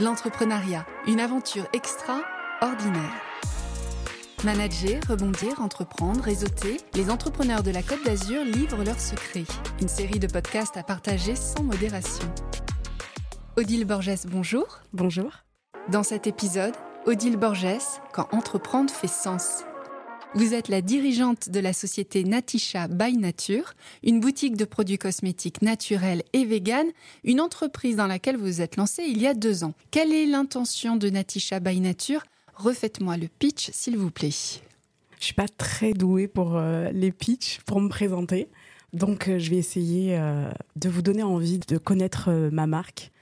L'entrepreneuriat, une aventure extraordinaire. Manager, rebondir, entreprendre, réseauter, les entrepreneurs de la Côte d'Azur livrent leurs secrets. Une série de podcasts à partager sans modération. Odile Borges, bonjour. Bonjour. Dans cet épisode, Odile Borges, quand entreprendre fait sens. Vous êtes la dirigeante de la société Natisha by Nature, une boutique de produits cosmétiques naturels et véganes, une entreprise dans laquelle vous vous êtes lancée il y a deux ans. Quelle est l'intention de Natisha by Nature? Refaites-moi le pitch, s'il vous plaît. Je suis pas très douée pour euh, les pitchs, pour me présenter. Donc, euh, je vais essayer euh, de vous donner envie de connaître ma marque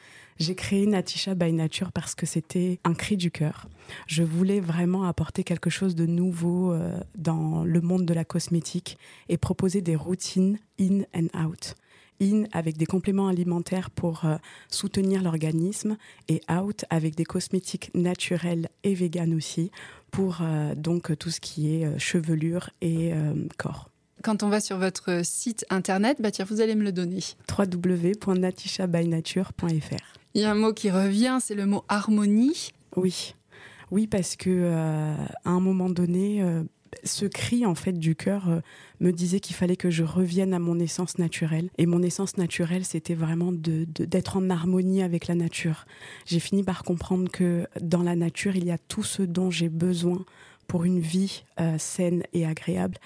j'ai créé Natisha by Nature parce que c'était un cri du cœur. Je voulais vraiment apporter quelque chose de nouveau euh, dans le monde de la cosmétique et proposer des routines in and out. In avec des compléments alimentaires pour euh, soutenir l'organisme et out avec des cosmétiques naturels et vegan aussi pour euh, donc tout ce qui est chevelure et corps. Quand on va sur votre site internet, bah tiens, vous allez me le donner. www.natishabynature.fr il y a un mot qui revient, c'est le mot harmonie. Oui, oui, parce que euh, à un moment donné, euh, ce cri en fait du cœur euh, me disait qu'il fallait que je revienne à mon essence naturelle. Et mon essence naturelle, c'était vraiment de d'être en harmonie avec la nature. J'ai fini par comprendre que dans la nature, il y a tout ce dont j'ai besoin pour une vie saine et agréable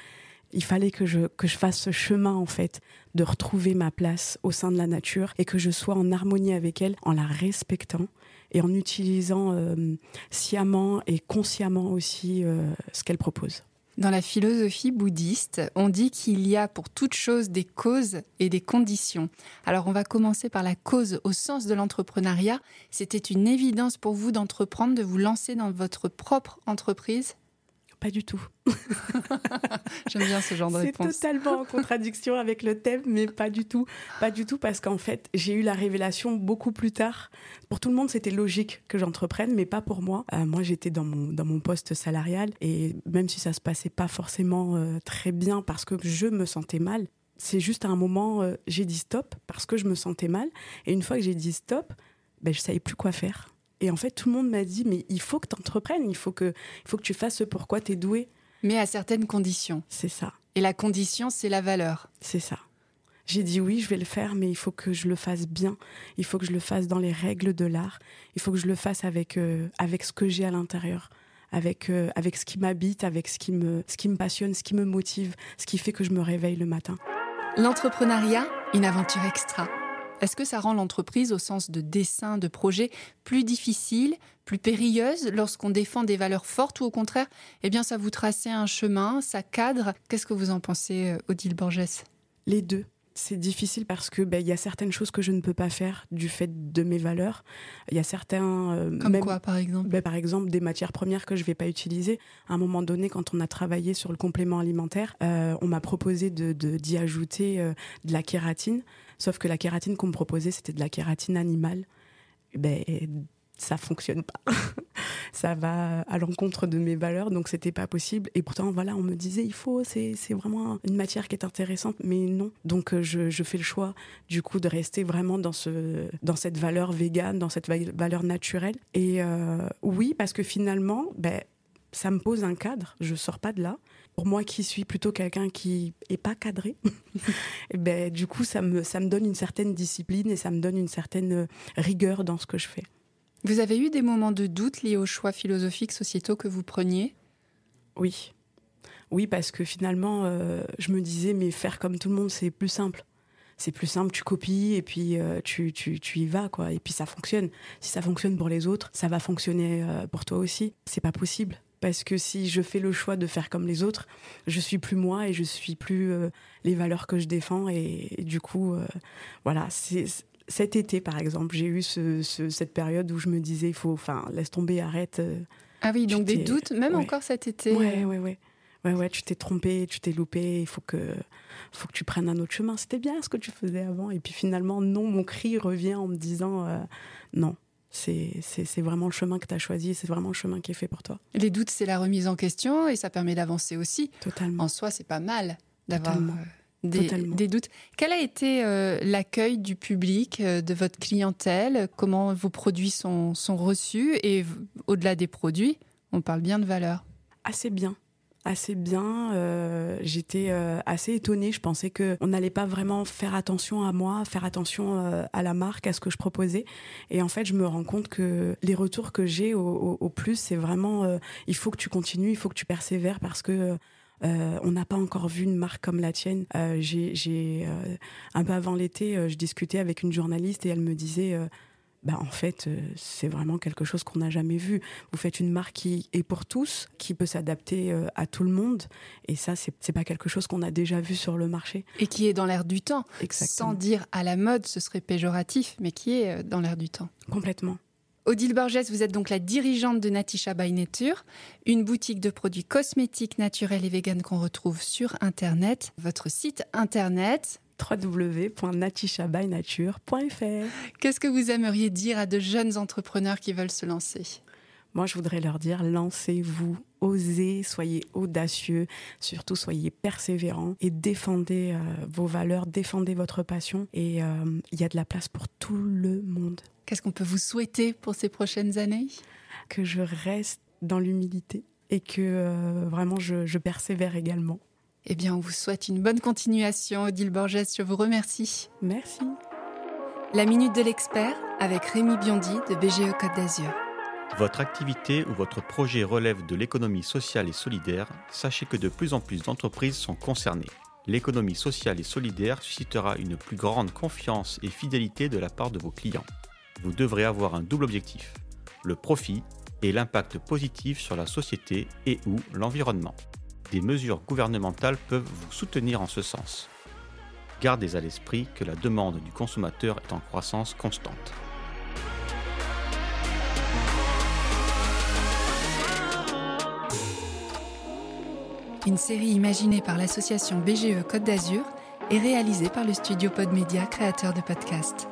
il fallait que je, que je fasse ce chemin, en fait, de retrouver ma place au sein de la nature et que je sois en harmonie avec elle en la respectant et en utilisant euh, sciemment et consciemment aussi euh, ce qu'elle propose. Dans la philosophie bouddhiste, on dit qu'il y a pour toute chose des causes et des conditions. Alors on va commencer par la cause au sens de l'entrepreneuriat. C'était une évidence pour vous d'entreprendre, de vous lancer dans votre propre entreprise? Pas du tout. J'aime bien ce genre de réponse. C'est totalement en contradiction avec le thème, mais pas du tout. Pas du tout parce qu'en fait, j'ai eu la révélation beaucoup plus tard. Pour tout le monde, c'était logique que j'entreprenne, mais pas pour moi. Euh, moi, j'étais dans mon, dans mon poste salarial et même si ça se passait pas forcément euh, très bien parce que je me sentais mal, c'est juste à un moment, euh, j'ai dit stop parce que je me sentais mal. Et une fois que j'ai dit stop, ben, je savais plus quoi faire. Et en fait, tout le monde m'a dit, mais il faut que tu entreprennes, il faut que, il faut que tu fasses ce pourquoi tu es doué. Mais à certaines conditions. C'est ça. Et la condition, c'est la valeur. C'est ça. J'ai dit oui, je vais le faire, mais il faut que je le fasse bien. Il faut que je le fasse dans les règles de l'art. Il faut que je le fasse avec, euh, avec ce que j'ai à l'intérieur. Avec, euh, avec ce qui m'habite, avec ce qui, me, ce qui me passionne, ce qui me motive, ce qui fait que je me réveille le matin. L'entrepreneuriat, une aventure extra. Est-ce que ça rend l'entreprise, au sens de dessin, de projet, plus difficile, plus périlleuse lorsqu'on défend des valeurs fortes ou au contraire, eh bien, ça vous trace un chemin, ça cadre. Qu'est-ce que vous en pensez, euh, Odile Borges? Les deux c'est difficile parce que ben, il y a certaines choses que je ne peux pas faire du fait de mes valeurs. Il y a certains euh, comme quoi par exemple? ben, par exemple des matières premières que je vais pas utiliser. À un moment donné, quand on a travaillé sur le complément alimentaire, euh, on m'a proposé de d'y ajouter de la kératine. Sauf que la kératine qu'on me proposait, c'était de la kératine animale. Ben, ça fonctionne pas. ça va à l'encontre de mes valeurs, donc c'était pas possible. Et pourtant, voilà, on me disait, il faut, c'est, vraiment une matière qui est intéressante, mais non. Donc, euh, je, fais le choix, du coup, de rester vraiment dans ce, dans cette valeur végane, dans cette valeur naturelle. Et euh, oui, parce que finalement, ben, ça me pose un cadre. Je sors pas de là. Pour moi, qui suis plutôt quelqu'un qui est pas cadré, ben du coup, ça me ça me donne une certaine discipline et ça me donne une certaine euh, rigueur dans ce que je fais. Vous avez eu des moments de doute liés aux choix philosophiques sociétaux que vous preniez? Oui, oui, parce que finalement, euh, je me disais, mais faire comme tout le monde, c'est plus simple c'est plus simple, tu copies et puis euh, tu, tu, tu, y vas, quoi. Et puis ça fonctionne. Si ça fonctionne pour les autres, ça va fonctionner pour toi aussi. C'est pas possible parce que si je fais le choix de faire comme les autres, je suis plus moi et je suis plus euh, les valeurs que je défends et, du coup euh, voilà, c'est cet été par exemple, j'ai eu ce, cette période où je me disais il faut enfin laisse tomber, arrête. Euh, ah oui, donc des doutes même encore cet été. Ouais ouais ouais. Ouais, ouais, tu t'es trompé, tu t'es loupé, il faut que, faut que tu prennes un autre chemin. C'était bien ce que tu faisais avant. Et puis finalement, non, mon cri revient en me disant, non, c'est vraiment le chemin que tu as choisi, c'est vraiment le chemin qui est fait pour toi. Les doutes, c'est la remise en question et ça permet d'avancer aussi. Totalement. En soi, c'est pas mal d'avoir des, doutes. Quel a été euh, l'accueil du public, euh, de votre clientèle? Comment vos produits sont, sont reçus? Et au-delà des produits, on parle bien de valeur. Assez bien assez bien. Euh, j'étais assez étonnée. Je pensais que on n'allait pas vraiment faire attention à moi, faire attention à la marque, à ce que je proposais. Et en fait, je me rends compte que les retours que j'ai au, au, plus, c'est vraiment il faut que tu continues, il faut que tu persévères parce que euh, on n'a pas encore vu une marque comme la tienne. Euh, j'ai euh, un peu avant l'été, je discutais avec une journaliste et elle me disait. Bah, en fait, c'est vraiment quelque chose qu'on n'a jamais vu. Vous faites une marque qui est pour tous, qui peut s'adapter à tout le monde, et ça, c'est pas quelque chose qu'on a déjà vu sur le marché. Et qui est dans l'air du temps. Exactement. Sans dire à la mode, ce serait péjoratif, mais qui est dans l'air du temps. Complètement. Odile Borges, vous êtes donc la dirigeante de Natisha by Nature, une boutique de produits cosmétiques naturels et véganes qu'on retrouve sur Internet. Votre site Internet www.natishabynature.fr. Qu'est-ce que vous aimeriez dire à de jeunes entrepreneurs qui veulent se lancer? Moi, je voudrais leur dire lancez-vous, osez, soyez audacieux, surtout soyez persévérants et défendez euh, vos valeurs, défendez votre passion. Et euh, il y a de la place pour tout le monde. Qu'est-ce qu'on peut vous souhaiter pour ces prochaines années? Que je reste dans l'humilité et que euh, vraiment je, persévère également. Eh bien, on vous souhaite une bonne continuation, Odile Borges. Je vous remercie. Merci. La Minute de l'Expert avec Rémi Biondi de BGE Côte d'Azur. Votre activité ou votre projet relève de l'économie sociale et solidaire, sachez que de plus en plus d'entreprises sont concernées. L'économie sociale et solidaire suscitera une plus grande confiance et fidélité de la part de vos clients vous devrez avoir un double objectif, le profit et l'impact positif sur la société et ou l'environnement. Des mesures gouvernementales peuvent vous soutenir en ce sens. Gardez à l'esprit que la demande du consommateur est en croissance constante. Une série imaginée par l'association BGE Côte d'Azur et réalisée par le studio Podmedia, créateur de podcasts.